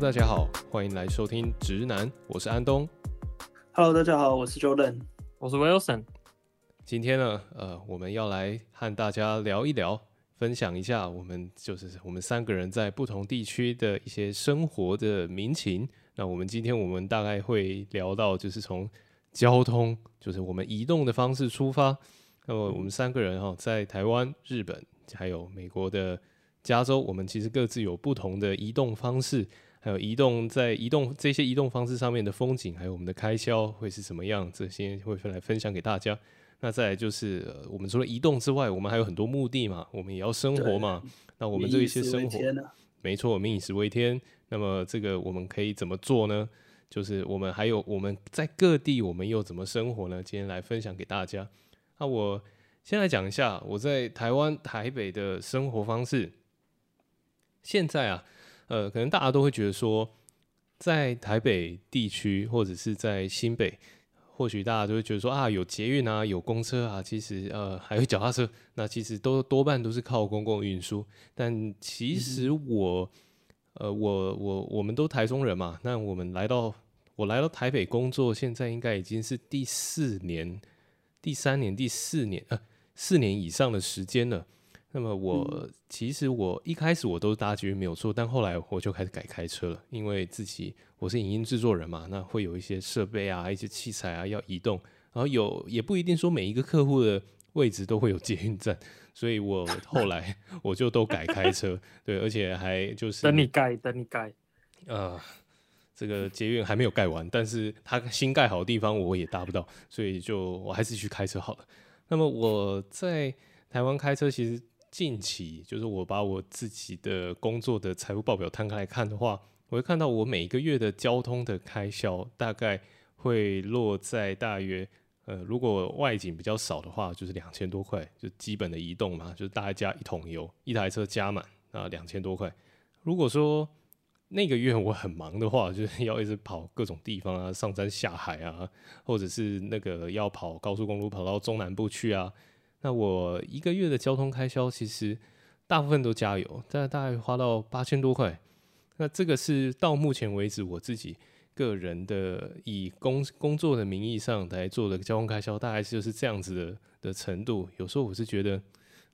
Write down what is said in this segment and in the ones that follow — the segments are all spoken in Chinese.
大家好，欢迎来收听直男，我是安东。Hello，大家好，我是 Jordan，我是 Wilson。今天呢，呃，我们要来和大家聊一聊，分享一下我们就是我们三个人在不同地区的一些生活的民情。那我们今天我们大概会聊到，就是从交通，就是我们移动的方式出发。那么我们三个人哈，在台湾、日本还有美国的加州，我们其实各自有不同的移动方式。还有移动，在移动这些移动方式上面的风景，还有我们的开销会是什么样？这些会分来分享给大家。那再来就是，呃，我们除了移动之外，我们还有很多目的嘛，我们也要生活嘛。那我们这一些生活，没错，我们以食为天。那么这个我们可以怎么做呢？就是我们还有我们在各地，我们又怎么生活呢？今天来分享给大家。那我先来讲一下我在台湾台北的生活方式。现在啊。呃，可能大家都会觉得说，在台北地区或者是在新北，或许大家都会觉得说啊，有捷运啊，有公车啊，其实呃还有脚踏车，那其实都多半都是靠公共运输。但其实我，嗯、呃，我我我们都台中人嘛，那我们来到我来到台北工作，现在应该已经是第四年、第三年、第四年呃四年以上的时间了。那么我、嗯、其实我一开始我都搭捷运没有错，但后来我就开始改开车了，因为自己我是影音制作人嘛，那会有一些设备啊、一些器材啊要移动，然后有也不一定说每一个客户的位置都会有捷运站，所以我后来我就都改开车，对，而且还就是等你盖，等你盖，呃，这个捷运还没有盖完，但是它新盖好的地方我也搭不到，所以就我还是去开车好了。那么我在台湾开车其实。近期就是我把我自己的工作的财务报表摊开来看的话，我会看到我每个月的交通的开销大概会落在大约呃，如果外景比较少的话，就是两千多块，就基本的移动嘛，就是大家一桶油，一台车加满啊，两千多块。如果说那个月我很忙的话，就是要一直跑各种地方啊，上山下海啊，或者是那个要跑高速公路跑到中南部去啊。那我一个月的交通开销，其实大部分都加油，大概大概花到八千多块。那这个是到目前为止我自己个人的以工工作的名义上来做的交通开销，大概就是这样子的的程度。有时候我是觉得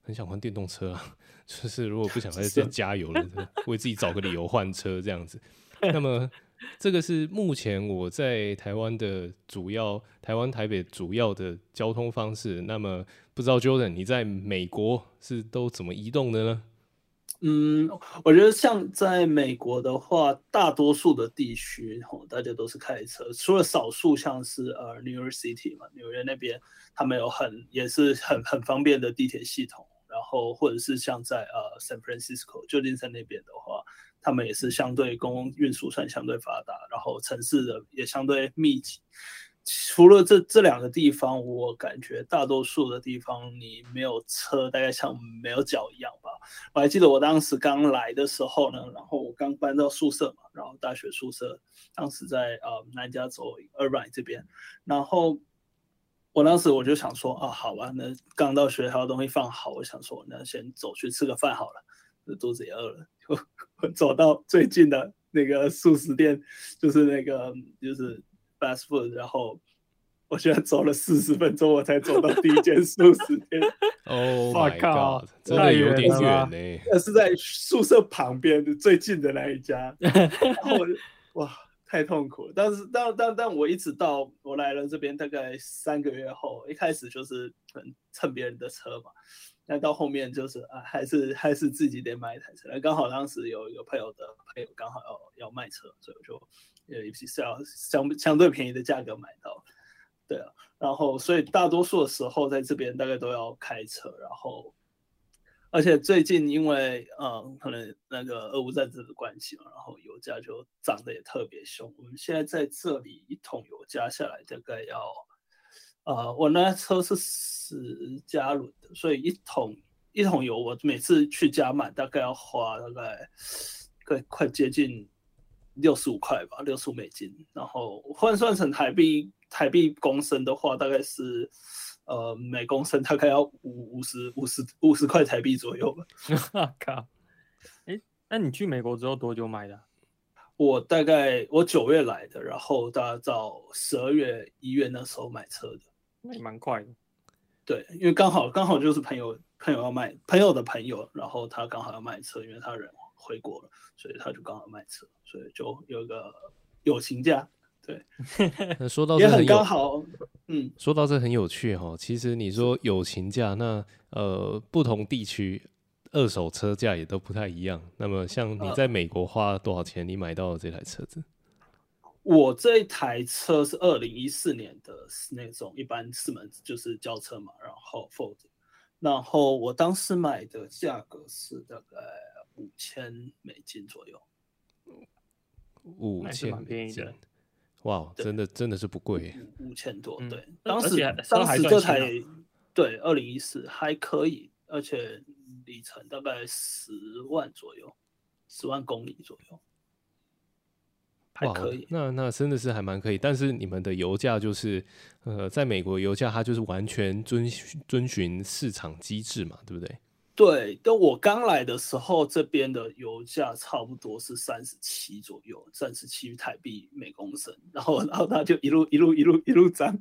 很想换电动车啊，就是如果不想再再加油了，为自己找个理由换车这样子。那么。这个是目前我在台湾的主要，台湾台北主要的交通方式。那么不知道 Jordan 你在美国是都怎么移动的呢？嗯，我觉得像在美国的话，大多数的地区哦，大家都是开车，除了少数像是呃 New York City 嘛，纽约那边他们有很也是很很方便的地铁系统，然后或者是像在呃 San Francisco 旧金山那边的话。他们也是相对公共运输算相对发达，然后城市的也相对密集。除了这这两个地方，我感觉大多数的地方你没有车，大概像没有脚一样吧。我还记得我当时刚来的时候呢，然后我刚搬到宿舍嘛，然后大学宿舍当时在呃南加州 Irvine 这边，然后我当时我就想说啊，好吧，那刚到学校东西放好，我想说那先走去吃个饭好了。肚子也饿了，我 我走到最近的那个速食店，就是那个就是 fast food，然后我现在走了四十分钟，我才走到第一间素食店。哦，我靠，真的有点远呢。那是在宿舍旁边最近的那一家，然后我就哇，太痛苦了。但是，但但但我一直到我来了这边大概三个月后，一开始就是很蹭别人的车嘛。那到后面就是啊，还是还是自己得买一台车。刚好当时有一个朋友的朋友刚好要要卖车，所以我就呃也是要相相对便宜的价格买到。对啊，然后所以大多数的时候在这边大概都要开车，然后而且最近因为嗯可能那个俄乌战争的关系嘛，然后油价就涨得也特别凶。我们现在在这里一桶油加下来大概要。呃，我那车是十加仑的，所以一桶一桶油，我每次去加满大概要花大概快快接近六十五块吧，六十五美金。然后换算成台币，台币公升的话，大概是呃每公升大概要五五十五十五十块台币左右吧。靠！哎，那你去美国之后多久买的？我大概我九月来的，然后大概到十二月一月那时候买车的，那也蛮快的。对，因为刚好刚好就是朋友朋友要卖朋友的朋友，然后他刚好要卖车，因为他人回国了，所以他就刚好卖车，所以就有一个友情价。对，说到这很也很刚好，嗯，说到这很有趣哈。其实你说友情价，那呃不同地区二手车价也都不太一样。那么像你在美国花多少钱，你买到了这台车子？呃、我这一台车是二零一四年的，是那种一般四门就是轿车嘛，然后 Ford，然后我当时买的价格是大概五千美金左右，五千美金。哇真的真的是不贵，五千多。对，嗯、当时当时这台对二零一四还可以，而且里程大概十万左右，十万公里左右，还可以。那那真的是还蛮可以。但是你们的油价就是，呃，在美国油价它就是完全遵遵循市场机制嘛，对不对？对，但我刚来的时候，这边的油价差不多是三十七左右，三十七台币每公升，然后然后它就一路一路一路一路涨。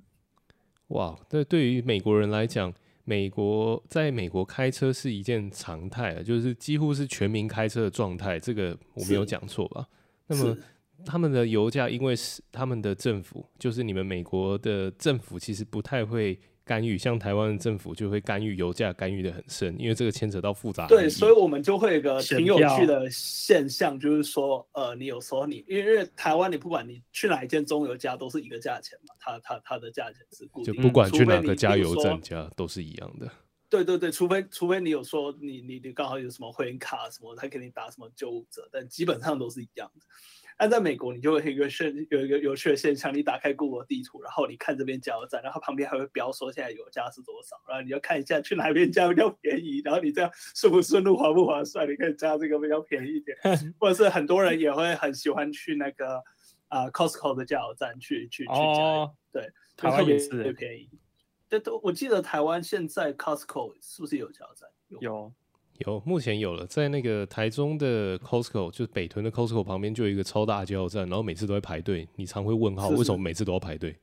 哇，这对于美国人来讲，美国在美国开车是一件常态啊，就是几乎是全民开车的状态，这个我没有讲错吧？那么他们的油价，因为是他们的政府，就是你们美国的政府，其实不太会。干预，像台湾的政府就会干预油价，干预的很深，因为这个牵扯到复杂。对，所以我们就会有一个挺有趣的现象，就是说，呃，你有时候你因为台湾，你不管你去哪一间中油加都是一个价钱嘛，它它它的价钱是固定的，就不管去哪个加油站加都是一样的。对对对，除非除非你有说你你你刚好有什么会员卡什么，他给你打什么九五折，但基本上都是一样的。但在美国，你就会有一个现有一个有趣的现象，你打开 Google 地图，然后你看这边加油站，然后旁边还会标说现在油价是多少，然后你要看一下去哪边加比较便宜，然后你这样顺不顺路划不划算，你可以加这个比较便宜一点，或者是很多人也会很喜欢去那个啊、呃、Costco 的加油站去去去加油，哦、对，台湾也是最便宜。这，都我记得台湾现在 Costco 是不是有加油站？有。有有，目前有了，在那个台中的 Costco，就是北屯的 Costco 旁边就有一个超大加油站，然后每次都会排队，你常会问号，是是为什么每次都要排队？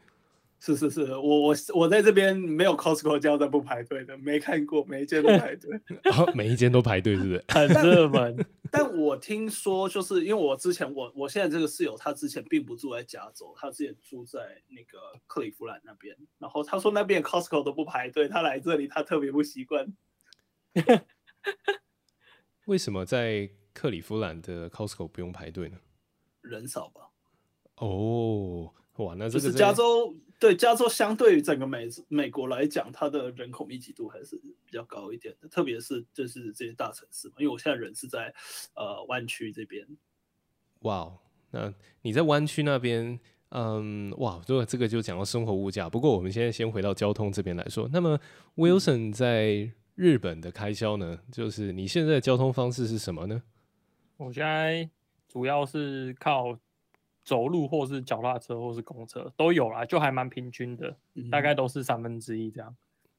是是是，我我我在这边没有 Costco 加油站不排队的，没看过，每一间都排队，每一间都排队，是不是？很热门。但我听说，就是因为我之前我我现在这个室友，他之前并不住在加州，他之前住在那个克利夫兰那边，然后他说那边 Costco 都不排队，他来这里他特别不习惯。为什么在克里夫兰的 Costco 不用排队呢？人少吧。哦，哇，那这是加州对加州相对于整个美美国来讲，它的人口密集度还是比较高一点的，特别是就是这些大城市嘛。因为我现在人是在呃湾区这边。哇，那你在湾区那边，嗯，哇，这个这个就讲到生活物价。不过我们现在先回到交通这边来说，那么 Wilson 在。日本的开销呢？就是你现在的交通方式是什么呢？我现在主要是靠走路，或是脚踏车，或是公车都有啦，就还蛮平均的，大概都是三分之一这样。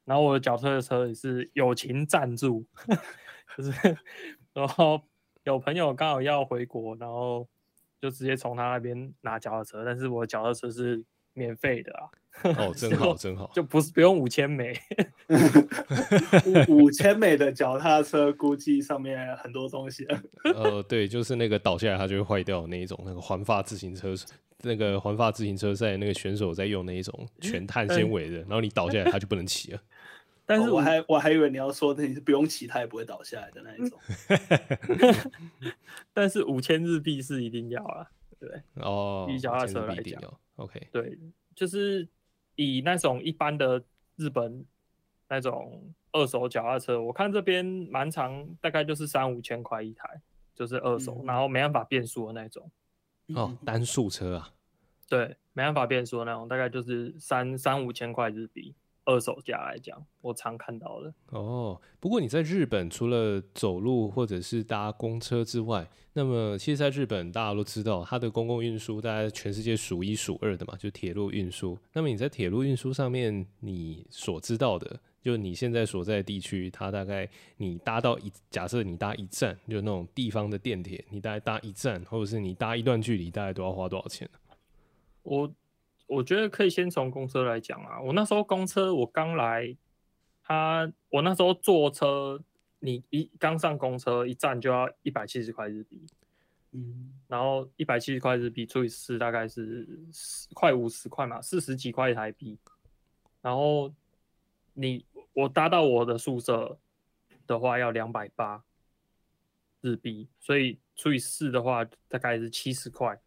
然后我的脚踏车也是友情赞助，就是然后有朋友刚好要回国，然后就直接从他那边拿脚踏车，但是我脚踏车是免费的啊。哦，真好，真好，就不是不用五千美，五五千美的脚踏车估计上面很多东西。呃，对，就是那个倒下来它就会坏掉的那一种，那个环法自行车，那个环法自行车赛那个选手在用那一种全碳纤维的，然后你倒下来它就不能骑了。但是我还我还以为你要说的你是不用骑它也不会倒下来的那一种。但是五千日币是一定要啊，对哦，以脚踏车来讲，OK，对，就是。以那种一般的日本那种二手脚踏车，我看这边蛮长，大概就是三五千块一台，就是二手，嗯、然后没办法变速的那种。哦，单速车啊？对，没办法变速的那种，大概就是三三五千块日币。二手价来讲，我常看到的哦。不过你在日本除了走路或者是搭公车之外，那么其实在日本大家都知道，它的公共运输大概全世界数一数二的嘛，就铁路运输。那么你在铁路运输上面，你所知道的就你现在所在的地区，它大概你搭到一，假设你搭一站，就那种地方的电铁，你大概搭一站，或者是你搭一段距离，大概都要花多少钱？我我觉得可以先从公车来讲啊。我那时候公车我刚来，他我那时候坐车，你一刚上公车一站就要一百七十块日币，嗯，然后一百七十块日币除以四，大概是快五十块嘛，四十几块台币，然后你。我搭到我的宿舍的话要两百八日币，所以除以四的话大概是七十块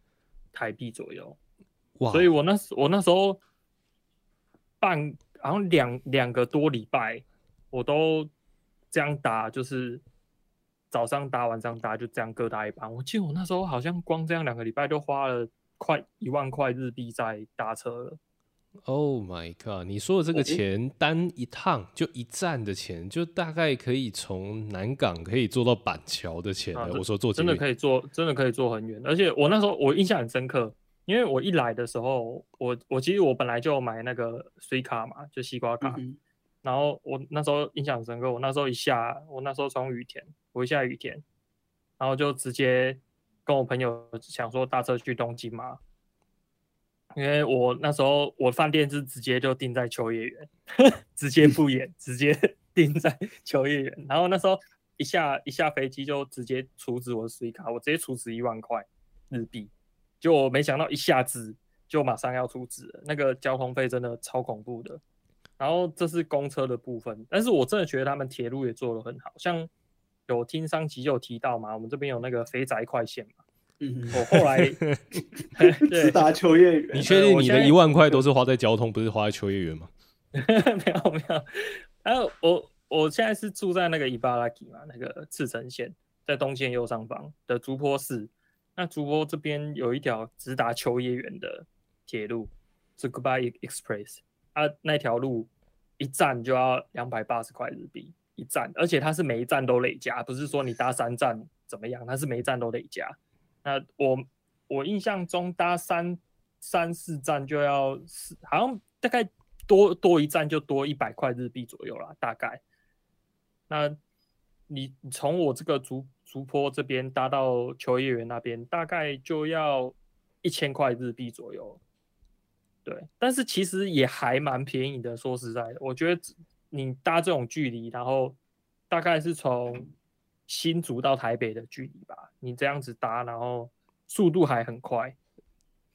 台币左右。哇！所以我那时我那时候半好像两两个多礼拜，我都这样搭，就是早上搭晚上搭，就这样各搭一班。我记得我那时候好像光这样两个礼拜就花了快一万块日币在搭车了。Oh my god！你说的这个钱单一趟就一站的钱，就大概可以从南港可以坐到板桥的钱了。啊、我说坐真的可以坐，真的可以坐很远。而且我那时候我印象很深刻，因为我一来的时候，我我其实我本来就买那个 Suica 嘛，就西瓜卡。嗯、然后我那时候印象很深刻，我那时候一下，我那时候从雨田，我一下雨田，然后就直接跟我朋友想说搭车去东京嘛。因为我那时候我饭店是直接就定在秋叶原，直接不演，直接 定在秋叶原。然后那时候一下一下飞机就直接储值我的 Suica，我直接储值一万块日币。就我没想到一下子就马上要储值了，那个交通费真的超恐怖的。然后这是公车的部分，但是我真的觉得他们铁路也做得很好，像有听上集就有提到嘛，我们这边有那个肥宅快线嘛。嗯，我后来 直达秋叶原。你确定你的一万块都是花在交通，不是花在秋叶原吗？没有没有。然后我我现在是住在那个伊巴拉吉嘛，那个赤城线，在东线右上方的竹坡市。那竹坡这边有一条直达秋叶原的铁路，是 Goodbye Express。啊，那条路一站就要两百八十块日币一站，而且它是每一站都累加，不是说你搭三站怎么样，它是每一站都累加。那我我印象中搭三三四站就要四，好像大概多多一站就多一百块日币左右啦，大概。那你从我这个主竹坡这边搭到秋叶原那边，大概就要一千块日币左右。对，但是其实也还蛮便宜的，说实在的，我觉得你搭这种距离，然后大概是从。新竹到台北的距离吧，你这样子搭，然后速度还很快。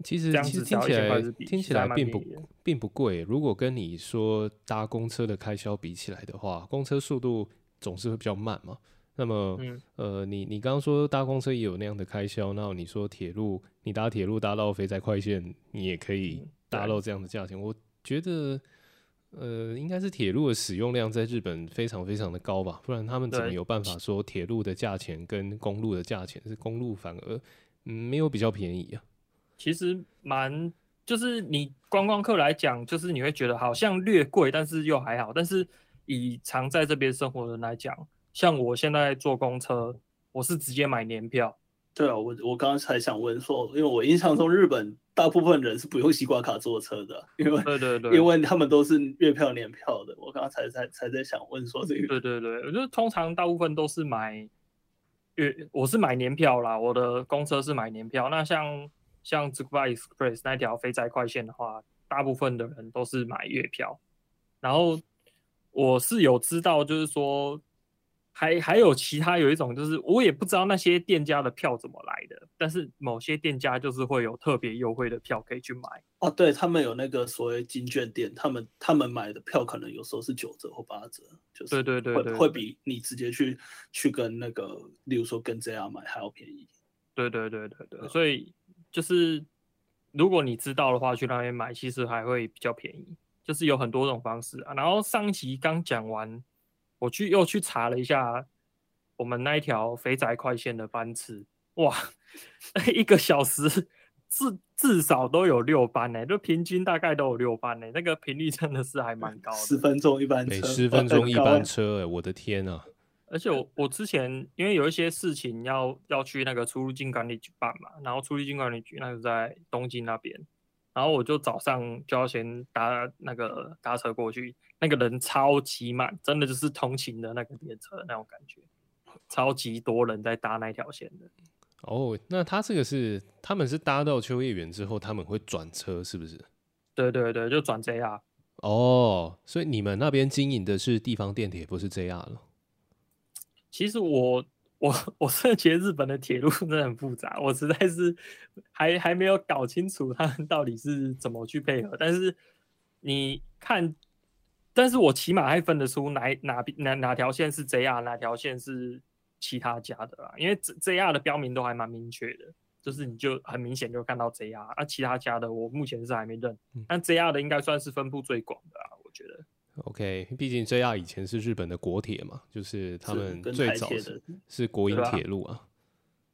其实这样子听起来听起来并不并不贵。如果跟你说搭公车的开销比起来的话，公车速度总是会比较慢嘛。那么，嗯、呃，你你刚刚说搭公车也有那样的开销，那你说铁路，你搭铁路搭到肥宅快线，你也可以搭到这样的价钱，我觉得。呃，应该是铁路的使用量在日本非常非常的高吧，不然他们怎么有办法说铁路的价钱跟公路的价钱是公路反而嗯没有比较便宜啊？其实蛮就是你观光客来讲，就是你会觉得好像略贵，但是又还好。但是以常在这边生活的人来讲，像我现在坐公车，我是直接买年票。对啊，我我刚刚才想问说，因为我印象中日本大部分人是不用西瓜卡坐车的，因为对对对，因为他们都是月票年票的。我刚刚才才才在想问说这个，对对对，我觉得通常大部分都是买月，我是买年票啦，我的公车是买年票。那像像 Tsukuba Express 那条肥宅快线的话，大部分的人都是买月票。然后我是有知道，就是说。还还有其他有一种，就是我也不知道那些店家的票怎么来的，但是某些店家就是会有特别优惠的票可以去买。哦，对，他们有那个所谓金券店，他们他们买的票可能有时候是九折或八折，就是会对对对对，会比你直接去去跟那个，例如说跟这样买还要便宜。对对对对对，所以就是如果你知道的话，去那边买其实还会比较便宜，就是有很多种方式啊。然后上一集刚讲完。我去又去查了一下，我们那一条肥宅快线的班次，哇，一个小时至至少都有六班呢，就平均大概都有六班呢，那个频率真的是还蛮高的。十分钟一班车，每十分钟一班车，哎，我的天啊！而且我我之前因为有一些事情要要去那个出入境管理局办嘛，然后出入境管理局那个在东京那边，然后我就早上就要先搭那个搭车过去。那个人超级满，真的就是通勤的那个列车那种感觉，超级多人在搭那条线的。哦，那他这个是他们是搭到秋叶原之后，他们会转车，是不是？对对对，就转 JR。哦，所以你们那边经营的是地方电铁，不是 JR 了？其实我我我是觉得日本的铁路真的很复杂，我实在是还还没有搞清楚他们到底是怎么去配合。但是你看，但是我起码还分得出哪哪哪哪条线是 JR，哪条线是其他家的啦。因为 JR 的标明都还蛮明确的。就是你就很明显就看到 JR，啊，其他家的我目前是还没认，嗯、但 JR 的应该算是分布最广的啊，我觉得。OK，毕竟 JR 以前是日本的国铁嘛，就是他们最早是，是国营铁路啊。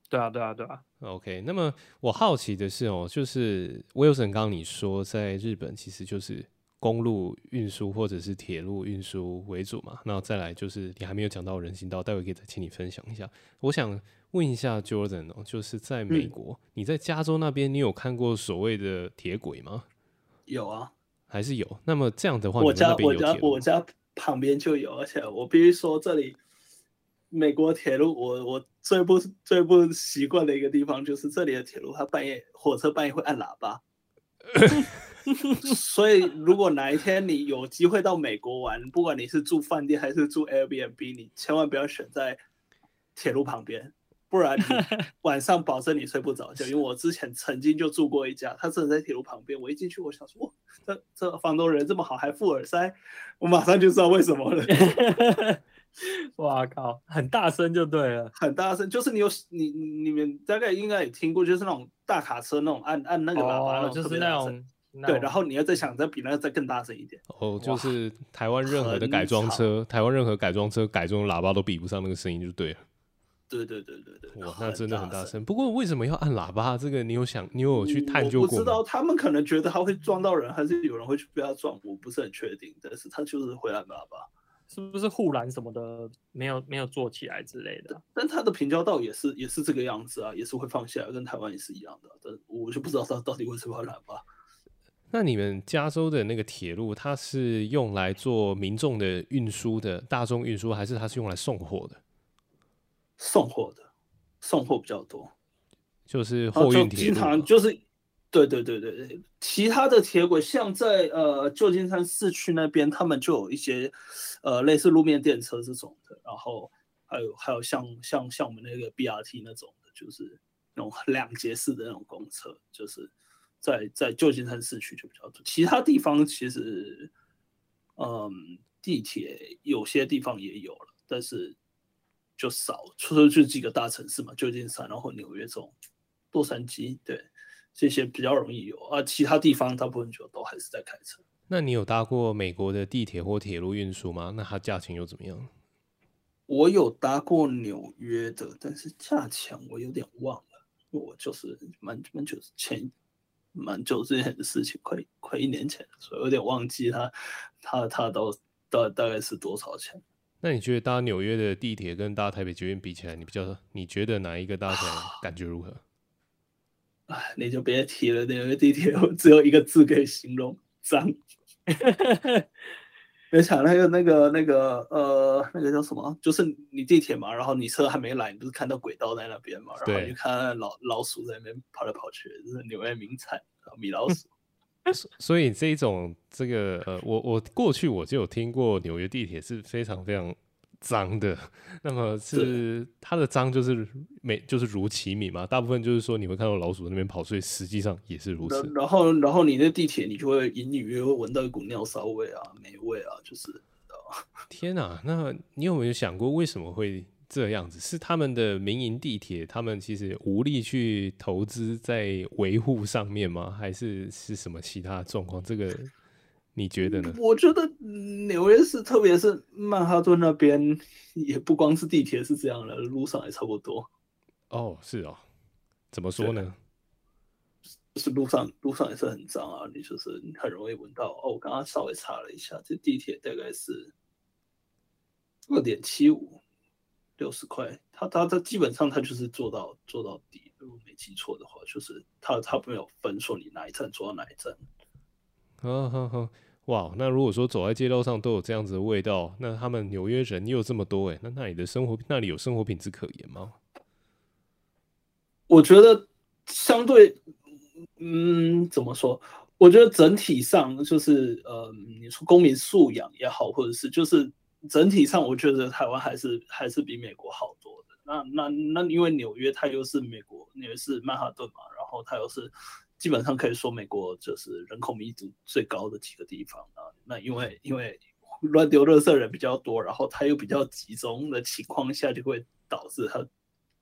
对啊，对啊，对啊。OK，那么我好奇的是哦，就是 Wilson 刚刚你说在日本其实就是公路运输或者是铁路运输为主嘛，那再来就是你还没有讲到人行道，待会可以再请你分享一下。我想。问一下 Jordan 哦，就是在美国，嗯、你在加州那边，你有看过所谓的铁轨吗？有啊，还是有。那么这样的话，我家我家我家旁边就有，而且我必须说，这里美国铁路，我我最不最不习惯的一个地方就是这里的铁路，它半夜火车半夜会按喇叭。所以，如果哪一天你有机会到美国玩，不管你是住饭店还是住 Airbnb，你千万不要选在铁路旁边。不然你晚上保证你睡不着觉，因为我之前曾经就住过一家，他真的在铁路旁边。我一进去，我想说，哇，这这房东人这么好，还附耳塞，我马上就知道为什么了。哇靠，很大声就对了，很大声，就是你有你你们大概应该也听过，就是那种大卡车那种按按那个喇叭，哦、就是那种对，然后你要再想着比那个再更大声一点。哦，就是台湾任何的改装车，台湾任何改装车改装喇叭都比不上那个声音，就对了。对对对对对，哇，那真的很大声。不过为什么要按喇叭？这个你有想，你有去探究过？我不知道，他们可能觉得他会撞到人，还是有人会去被他撞，我不是很确定。但是他就是会按喇叭，是不是护栏什么的没有没有做起来之类的？但他的平交道也是也是这个样子啊，也是会放下来，跟台湾也是一样的。但我就不知道他到底为什么要按喇叭。那你们加州的那个铁路，它是用来做民众的运输的大众运输，还是它是用来送货的？送货的，送货比较多，就是货运铁路，经常就是，对对对对对，其他的铁轨像在呃旧金山市区那边，他们就有一些呃类似路面电车这种的，然后还有还有像像像我们那个 BRT 那种的，就是那种两节式的那种公车，就是在在旧金山市区就比较多，其他地方其实嗯地铁有些地方也有了，但是。就少，除了就几个大城市嘛，旧金山，然后纽约这种，洛杉矶，对，这些比较容易有啊。其他地方大部分就都还是在开车。那你有搭过美国的地铁或铁路运输吗？那它价钱又怎么样？我有搭过纽约的，但是价钱我有点忘了，我就是蛮蛮久前，蛮久之前的事情，快快一年前，所以有点忘记它它它都大大概是多少钱。那你觉得搭纽约的地铁跟搭台北捷运比起来，你比较你觉得哪一个搭起来 感觉如何？哎，你就别提了，纽约地铁只有一个字可以形容：脏。别想那个那个那个呃，那个叫什么？就是你地铁嘛，然后你车还没来，你不是看到轨道在那边嘛？然后你就看老老鼠在那边跑来跑去，就是纽约名产，米老鼠。所以这一种这个呃，我我过去我就有听过纽约地铁是非常非常脏的。那么是它的脏就是每就是如其名嘛，大部分就是说你会看到老鼠在那边跑，所以实际上也是如此。然后然后你那地铁你就会隐隐约约闻到一股尿骚味啊、霉味啊，就是。天哪，那你有没有想过为什么会？这样子是他们的民营地铁，他们其实无力去投资在维护上面吗？还是是什么其他状况？这个你觉得呢？我觉得纽约市，特别是曼哈顿那边，也不光是地铁是这样的，路上也差不多。哦，是哦，怎么说呢？就是路上路上也是很脏啊，你就是很容易闻到。哦，我刚刚稍微查了一下，这地铁大概是二点七五。六十块，他他他基本上他就是做到做到底，如果没记错的话，就是他他没有分说你哪一站坐到哪一站。好好好，哇，那如果说走在街道上都有这样子的味道，那他们纽约人又这么多，哎，那那里的生活，那里有生活品质可言吗？我觉得相对，嗯，怎么说？我觉得整体上就是，呃，你说公民素养也好，或者是就是整体上，我觉得台湾还是还是比美国好多的。那那那，因为纽约它又是美国，纽约是曼哈顿嘛，然后它又是。基本上可以说，美国就是人口密度最高的几个地方啊。那因为因为乱丢垃圾人比较多，然后它又比较集中的情况下，就会导致它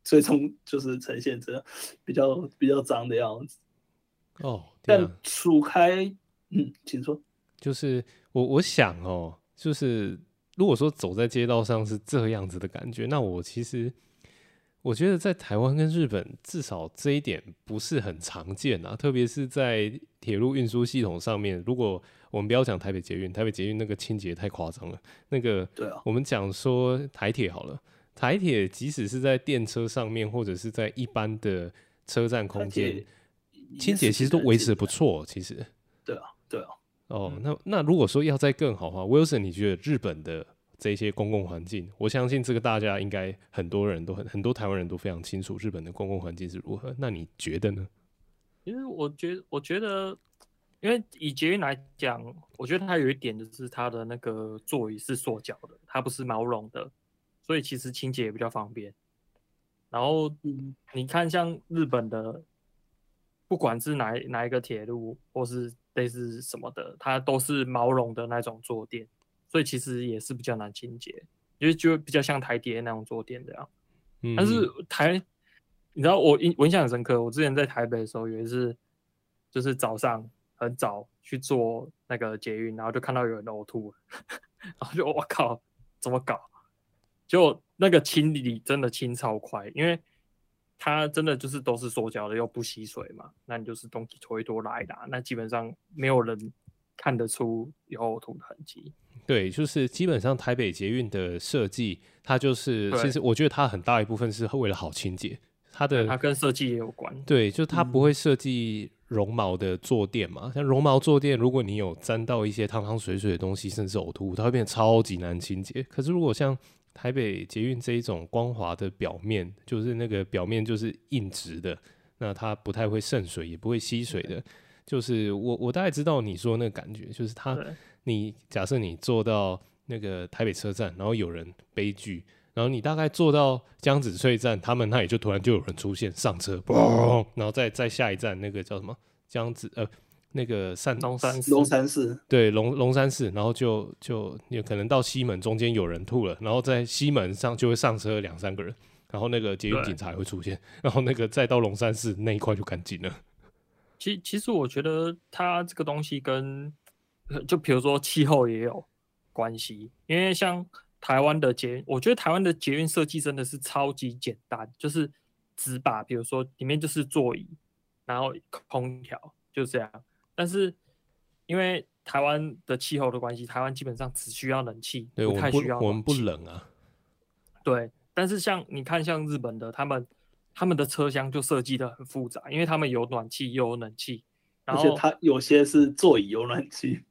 最终就是呈现这比较比较脏的样子。哦，但除开，嗯，请说。就是我我想哦，就是如果说走在街道上是这样子的感觉，那我其实。我觉得在台湾跟日本，至少这一点不是很常见啊，特别是在铁路运输系统上面。如果我们不要讲台北捷运，台北捷运那个清洁太夸张了。那个，对啊，我们讲说台铁好了，台铁即使是在电车上面，或者是在一般的车站空间，清洁其实都维持得不错。其实，对啊，对啊。哦，那那如果说要再更好的话，Wilson，你觉得日本的？这些公共环境，我相信这个大家应该很多人都很很多台湾人都非常清楚日本的公共环境是如何。那你觉得呢？因为我觉得，我觉得，因为以捷运来讲，我觉得它有一点就是它的那个座椅是塑胶的，它不是毛绒的，所以其实清洁也比较方便。然后，你看像日本的，不管是哪哪一个铁路或是类似什么的，它都是毛绒的那种坐垫。所以其实也是比较难清洁，因为就比较像台铁那种坐垫这样。嗯，但是台，你知道我印我印象很深刻，我之前在台北的时候，有一次就是早上很早去坐那个捷运，然后就看到有人呕吐，然后就我靠，怎么搞？就那个清理真的清超快，因为它真的就是都是塑胶的，又不吸水嘛，那你就是东西拖一拖拉一拉，那基本上没有人看得出有呕吐的痕迹。对，就是基本上台北捷运的设计，它就是其实我觉得它很大一部分是为了好清洁，它的它跟设计也有关。对，就它不会设计绒毛的坐垫嘛，嗯、像绒毛坐垫，如果你有沾到一些汤汤水水的东西，甚至呕吐物，它会变得超级难清洁。可是如果像台北捷运这一种光滑的表面，就是那个表面就是硬直的，那它不太会渗水，也不会吸水的。就是我我大概知道你说那个感觉，就是它。你假设你坐到那个台北车站，然后有人悲剧，然后你大概坐到江子翠站，他们那里就突然就有人出现上车，嘣，然后再再下一站那个叫什么江子呃那个善龙山龙山寺对龙龙山寺，然后就就有可能到西门中间有人吐了，然后在西门上就会上车两三个人，然后那个捷运警察也会出现，然后那个再到龙山寺那一块就干净了。其其实我觉得它这个东西跟就比如说气候也有关系，因为像台湾的捷运，我觉得台湾的捷运设计真的是超级简单，就是只把比如说里面就是座椅，然后空调就这样。但是因为台湾的气候的关系，台湾基本上只需要冷气，对，不太需要我们不冷啊。对，但是像你看，像日本的他们他们的车厢就设计的很复杂，因为他们有暖气又有冷气，而且它有些是座椅有暖气。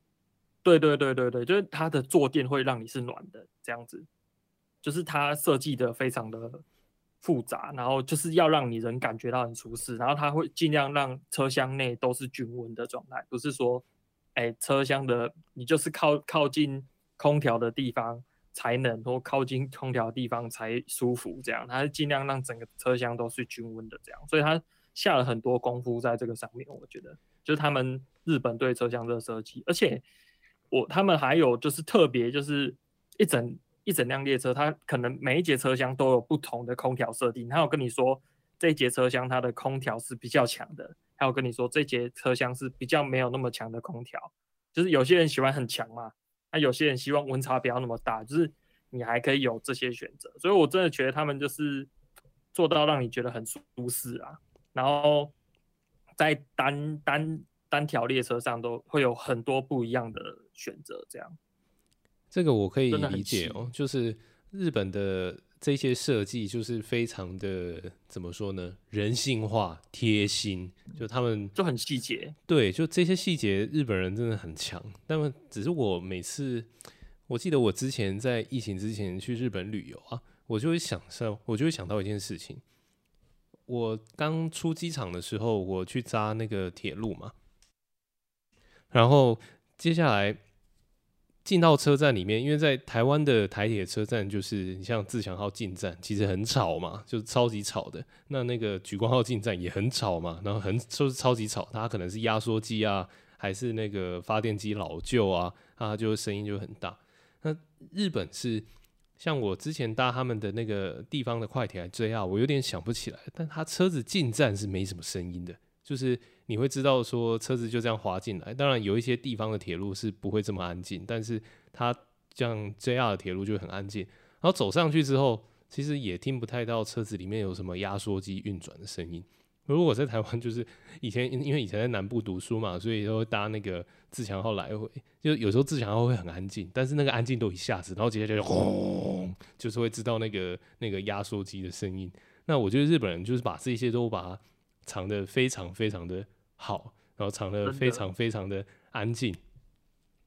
对对对对对，就是它的坐垫会让你是暖的，这样子，就是它设计的非常的复杂，然后就是要让你人感觉到很舒适，然后它会尽量让车厢内都是均温的状态，不是说，哎，车厢的你就是靠靠近空调的地方才冷，或靠近空调地方才舒服，这样，它是尽量让整个车厢都是均温的，这样，所以它下了很多功夫在这个上面，我觉得，就是他们日本对车厢的设计，而且。我他们还有就是特别就是一整一整辆列车，它可能每一节车厢都有不同的空调设定。他有跟你说这节车厢它的空调是比较强的，还有跟你说这节车厢是比较没有那么强的空调。就是有些人喜欢很强嘛，那有些人希望温差不要那么大，就是你还可以有这些选择。所以我真的觉得他们就是做到让你觉得很舒适啊。然后在单单。单条列车上都会有很多不一样的选择，这样。这个我可以理解哦，就是日本的这些设计就是非常的怎么说呢？人性化、贴心，就他们就很细节。对，就这些细节，日本人真的很强。那么只是我每次，我记得我之前在疫情之前去日本旅游啊，我就会想到，我就会想到一件事情。我刚出机场的时候，我去扎那个铁路嘛，然后接下来。进到车站里面，因为在台湾的台铁车站，就是你像自强号进站，其实很吵嘛，就是超级吵的。那那个莒光号进站也很吵嘛，然后很就是超级吵，它可能是压缩机啊，还是那个发电机老旧啊，它就声音就很大。那日本是像我之前搭他们的那个地方的快铁来 JR，我有点想不起来，但它车子进站是没什么声音的，就是。你会知道说车子就这样滑进来，当然有一些地方的铁路是不会这么安静，但是它像 JR 的铁路就很安静。然后走上去之后，其实也听不太到车子里面有什么压缩机运转的声音。如果在台湾，就是以前因为以前在南部读书嘛，所以都会搭那个自强号来回，就有时候自强号会很安静，但是那个安静都一下子，然后接下来就轰，就是会知道那个那个压缩机的声音。那我觉得日本人就是把这些都把藏的非常非常的。好，然后藏的非常非常的安静。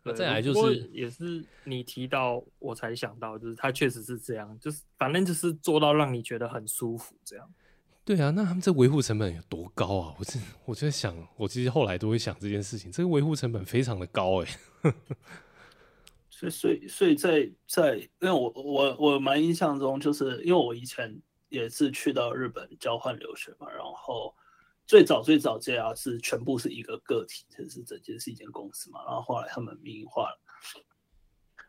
那再来就是，也是你提到我才想到，就是他确实是这样，就是反正就是做到让你觉得很舒服这样。对啊，那他们这维护成本有多高啊？我真我就在想，我其实后来都会想这件事情，这个维护成本非常的高 哎。所以所以所以在在，因为我我我蛮印象中，就是因为我以前也是去到日本交换留学嘛，然后。最早最早 JR 是全部是一个个体，就是整间是一间公司嘛。然后后来他们民营化了，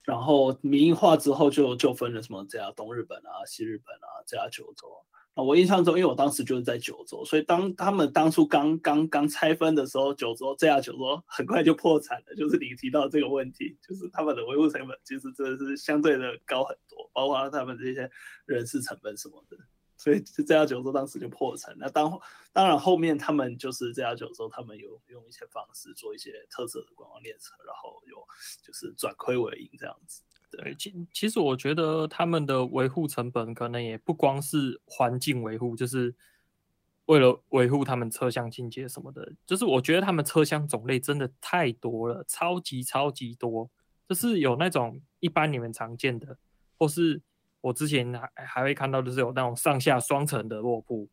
然后民营化之后就就分了什么 JR 东日本啊、西日本啊、JR 九州。啊我印象中，因为我当时就是在九州，所以当他们当初刚刚刚拆分的时候，九州 JR 九州 很快就破产了。就是你提到这个问题，就是他们的维护成本其实真的是相对的高很多，包括他们这些人事成本什么的。所以这家九州当时就破产。那当当然后面他们就是这家九州，他们有用一些方式做一些特色的观光列车，然后有就是转亏为盈这样子。对，其其实我觉得他们的维护成本可能也不光是环境维护，就是为了维护他们车厢清洁什么的。就是我觉得他们车厢种类真的太多了，超级超级多。就是有那种一般你们常见的，或是。我之前还还会看到，就是有那种上下双层的卧铺，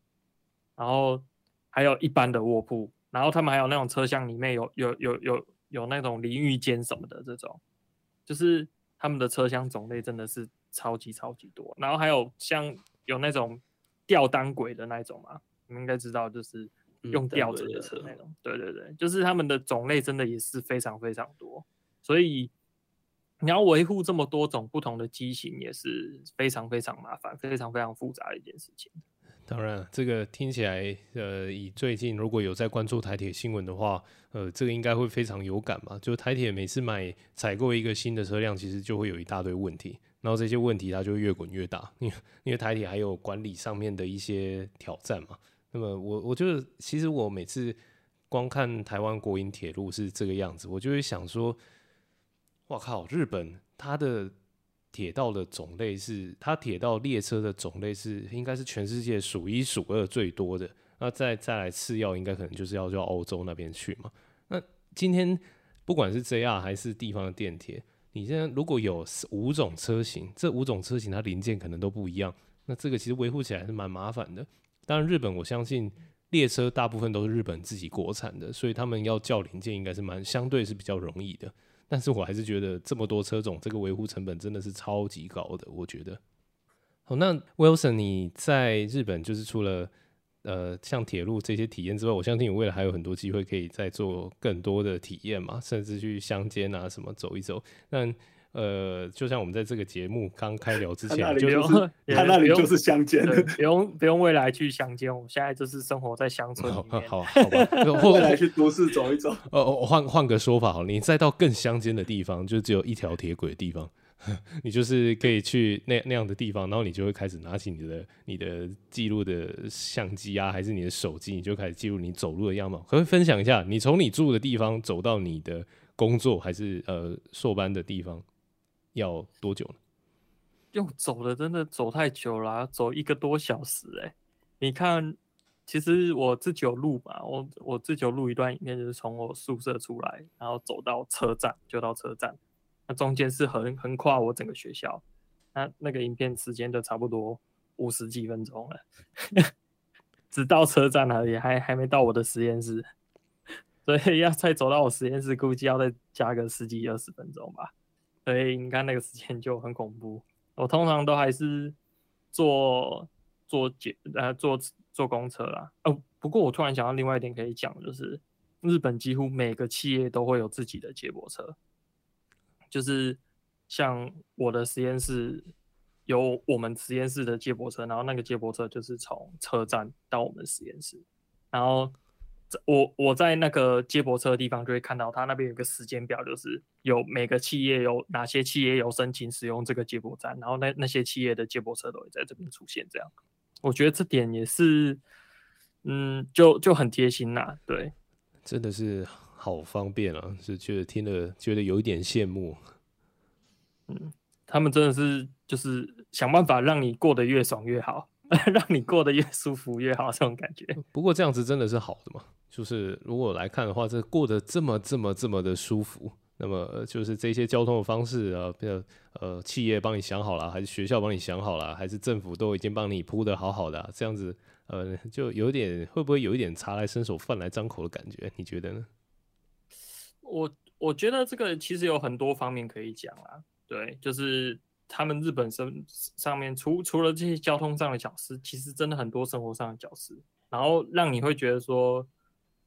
然后还有一般的卧铺，然后他们还有那种车厢里面有有有有有那种淋浴间什么的这种，就是他们的车厢种类真的是超级超级多。然后还有像有那种吊单轨的那种嘛，你们应该知道，就是用吊着的车那种。嗯、对对对，就是他们的种类真的也是非常非常多，所以。你要维护这么多种不同的机型，也是非常非常麻烦、非常非常复杂的一件事情。当然，这个听起来，呃，以最近如果有在关注台铁新闻的话，呃，这个应该会非常有感嘛。就台铁每次买采购一个新的车辆，其实就会有一大堆问题，然后这些问题它就越滚越大，因为因为台铁还有管理上面的一些挑战嘛。那么我我觉得，其实我每次光看台湾国营铁路是这个样子，我就会想说。我靠！日本它的铁道的种类是，它铁道列车的种类是，应该是全世界数一数二最多的。那再再来次要，应该可能就是要到欧洲那边去嘛。那今天不管是 JR 还是地方的电铁，你现在如果有五种车型，这五种车型它零件可能都不一样，那这个其实维护起来是蛮麻烦的。当然，日本我相信列车大部分都是日本自己国产的，所以他们要叫零件应该是蛮相对是比较容易的。但是我还是觉得这么多车种，这个维护成本真的是超级高的。我觉得，好，那 Wilson，你在日本就是除了呃像铁路这些体验之外，我相信你未来还有很多机会可以再做更多的体验嘛，甚至去乡间啊什么走一走。那呃，就像我们在这个节目刚开聊之前，就他那里就 是乡间，不用不用未来去乡间，我们现在就是生活在乡村里面。好，好吧，未来去都市走一走。呃，我换换个说法好，你再到更乡间的地方，就只有一条铁轨的地方，你就是可以去那那样的地方，然后你就会开始拿起你的你的记录的相机啊，还是你的手机，你就开始记录你走路的样貌。可不可以分享一下，你从你住的地方走到你的工作还是呃硕班的地方？要多久呢？用走的真的走太久了，啊，走一个多小时哎，你看，其实我自己有录嘛，我我自己录一段影片，就是从我宿舍出来，然后走到车站，就到车站，那中间是横横跨我整个学校，那那个影片时间就差不多五十几分钟了，只到车站而已，还还没到我的实验室，所以要再走到我实验室，估计要再加个十几二十分钟吧。所以你看那个时间就很恐怖。我通常都还是坐坐捷呃坐坐公车啦。哦，不过我突然想到另外一点可以讲，就是日本几乎每个企业都会有自己的接驳车，就是像我的实验室有我们实验室的接驳车，然后那个接驳车就是从车站到我们实验室，然后。我我在那个接驳车的地方就会看到，他那边有个时间表，就是有每个企业有哪些企业有申请使用这个接驳站，然后那那些企业的接驳车都会在这边出现。这样，我觉得这点也是，嗯，就就很贴心啦。对，真的是好方便啊，是觉得听了觉得有一点羡慕。嗯，他们真的是就是想办法让你过得越爽越好。让你过得越舒服越好，这种感觉。不过这样子真的是好的嘛？就是如果来看的话，这过得这么这么这么的舒服，那么就是这些交通的方式啊，比如呃企业帮你想好了，还是学校帮你想好了，还是政府都已经帮你铺得好好的，这样子呃就有点会不会有一点茶来伸手饭来张口的感觉？你觉得呢？我我觉得这个其实有很多方面可以讲啊，对，就是。他们日本生上面除除了这些交通上的小事，其实真的很多生活上的小事，然后让你会觉得说，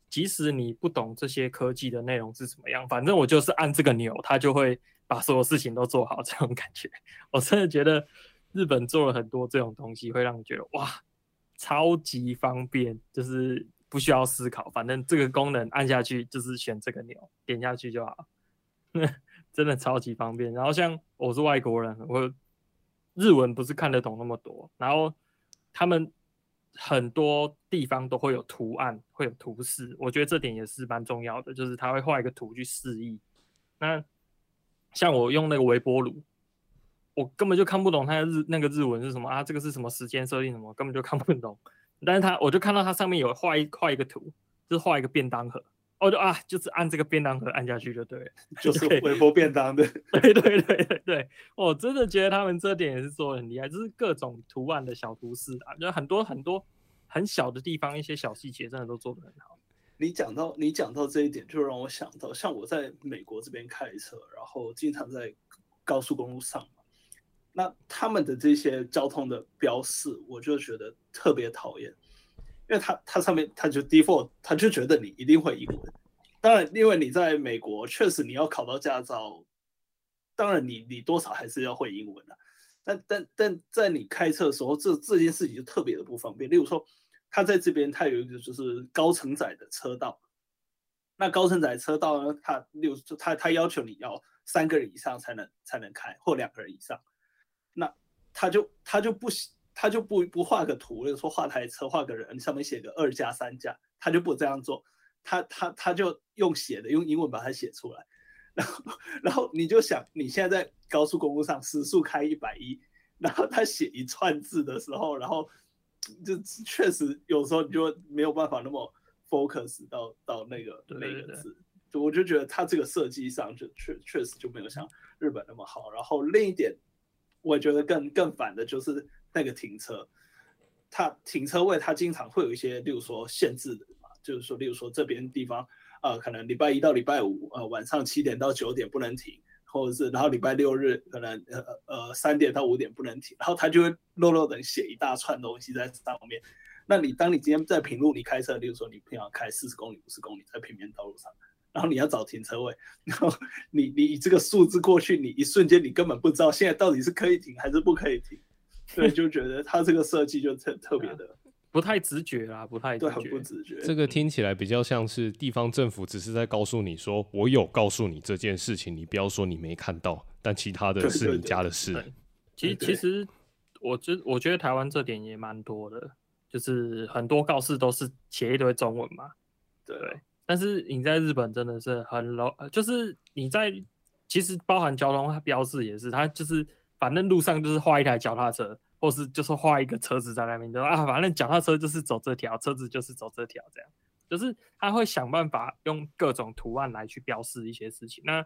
即使你不懂这些科技的内容是怎么样，反正我就是按这个钮，它就会把所有事情都做好。这种感觉，我真的觉得日本做了很多这种东西，会让你觉得哇，超级方便，就是不需要思考，反正这个功能按下去就是选这个钮，点下去就好。真的超级方便，然后像我是外国人，我日文不是看得懂那么多，然后他们很多地方都会有图案，会有图示，我觉得这点也是蛮重要的，就是他会画一个图去示意。那像我用那个微波炉，我根本就看不懂它的日那个日文是什么啊，这个是什么时间设定什么，根本就看不懂。但是它我就看到它上面有画一画一个图，就是画一个便当盒。哦，就啊，就是按这个便当盒按下去就对了，就是微波便当的。对对对对对，我真的觉得他们这点也是做的很厉害，就是各种图案的小图示啊，就很多很多很小的地方，一些小细节真的都做的很好。你讲到你讲到这一点，就让我想到，像我在美国这边开车，然后经常在高速公路上嘛，那他们的这些交通的标示，我就觉得特别讨厌。因为他他上面他就 default，他就觉得你一定会英文。当然，因为你在美国，确实你要考到驾照，当然你你多少还是要会英文的。但但但在你开车的时候，这这件事情就特别的不方便。例如说，他在这边他有一个就是高承载的车道，那高承载车道呢，他例如他他要求你要三个人以上才能才能开，或两个人以上，那他就他就不行。他就不不画个图，比如说画台车，画个人，上面写个二加三加，他就不这样做，他他他就用写的，用英文把它写出来，然后然后你就想，你现在在高速公路上时速开一百一，然后他写一串字的时候，然后就确实有时候你就没有办法那么 focus 到到那个那个字，就我就觉得他这个设计上就确确实就没有像日本那么好。然后另一点，我觉得更更烦的就是。那个停车，它停车位它经常会有一些，例如说限制的嘛，就是说，例如说这边地方，呃，可能礼拜一到礼拜五，呃，晚上七点到九点不能停，或者是然后礼拜六日可能呃呃三点到五点不能停，然后他就会漏漏的写一大串东西在上面。那你当你今天在平路你开车，例如说你平常开四十公里、五十公里在平面道路上，然后你要找停车位，然后你你以这个数字过去，你一瞬间你根本不知道现在到底是可以停还是不可以停。对，就觉得他这个设计就特特别的不太直觉啦，不太直觉，对，很不直觉。这个听起来比较像是地方政府只是在告诉你说，我有告诉你这件事情，你不要说你没看到，但其他的是你家的事。其实，其实我觉我觉得台湾这点也蛮多的，就是很多告示都是写一堆中文嘛。对，但是你在日本真的是很 low，就是你在其实包含交通标志也是，它就是。反正路上就是画一台脚踏车，或是就是画一个车子在那边，就啊，反正脚踏车就是走这条，车子就是走这条，这样，就是他会想办法用各种图案来去标示一些事情。那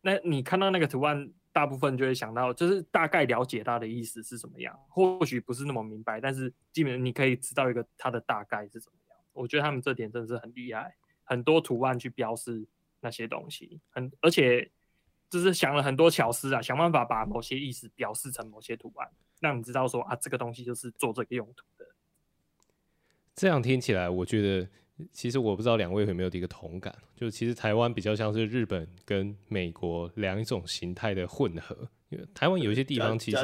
那你看到那个图案，大部分就会想到，就是大概了解它的意思是什么样，或许不是那么明白，但是基本你可以知道一个它的大概是怎么样。我觉得他们这点真的是很厉害，很多图案去标示那些东西，很而且。就是想了很多巧思啊，想办法把某些意思表示成某些图案，让你知道说啊，这个东西就是做这个用途的。这样听起来，我觉得其实我不知道两位有没有一个同感，就其实台湾比较像是日本跟美国两种形态的混合。因为台湾有一些地方其实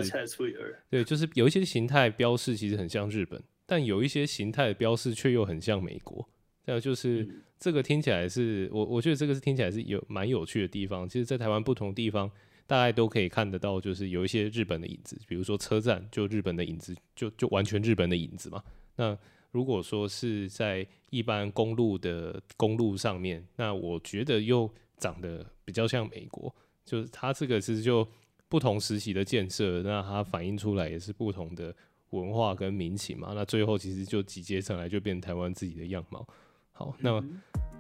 对，就是有一些形态标示其实很像日本，但有一些形态的标示却又很像美国。这样就是。嗯这个听起来是我，我觉得这个是听起来是有蛮有趣的地方。其实，在台湾不同地方，大概都可以看得到，就是有一些日本的影子，比如说车站，就日本的影子，就就完全日本的影子嘛。那如果说是在一般公路的公路上面，那我觉得又长得比较像美国，就是它这个其实就不同时期的建设，那它反映出来也是不同的文化跟民情嘛。那最后其实就集结成来，就变成台湾自己的样貌。好，那么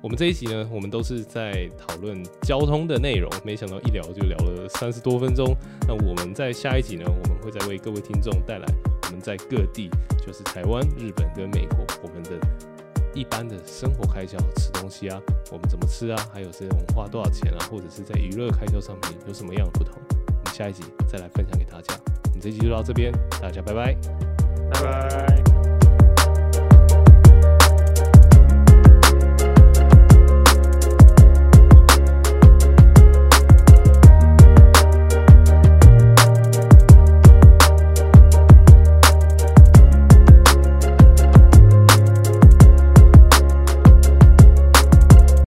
我们这一集呢，我们都是在讨论交通的内容，没想到一聊就聊了三十多分钟。那我们在下一集呢，我们会再为各位听众带来我们在各地，就是台湾、日本跟美国，我们的一般的生活开销，吃东西啊，我们怎么吃啊，还有这种花多少钱啊，或者是在娱乐开销上面有什么样的不同，我们下一集再来分享给大家。我们这一集就到这边，大家拜拜，拜拜。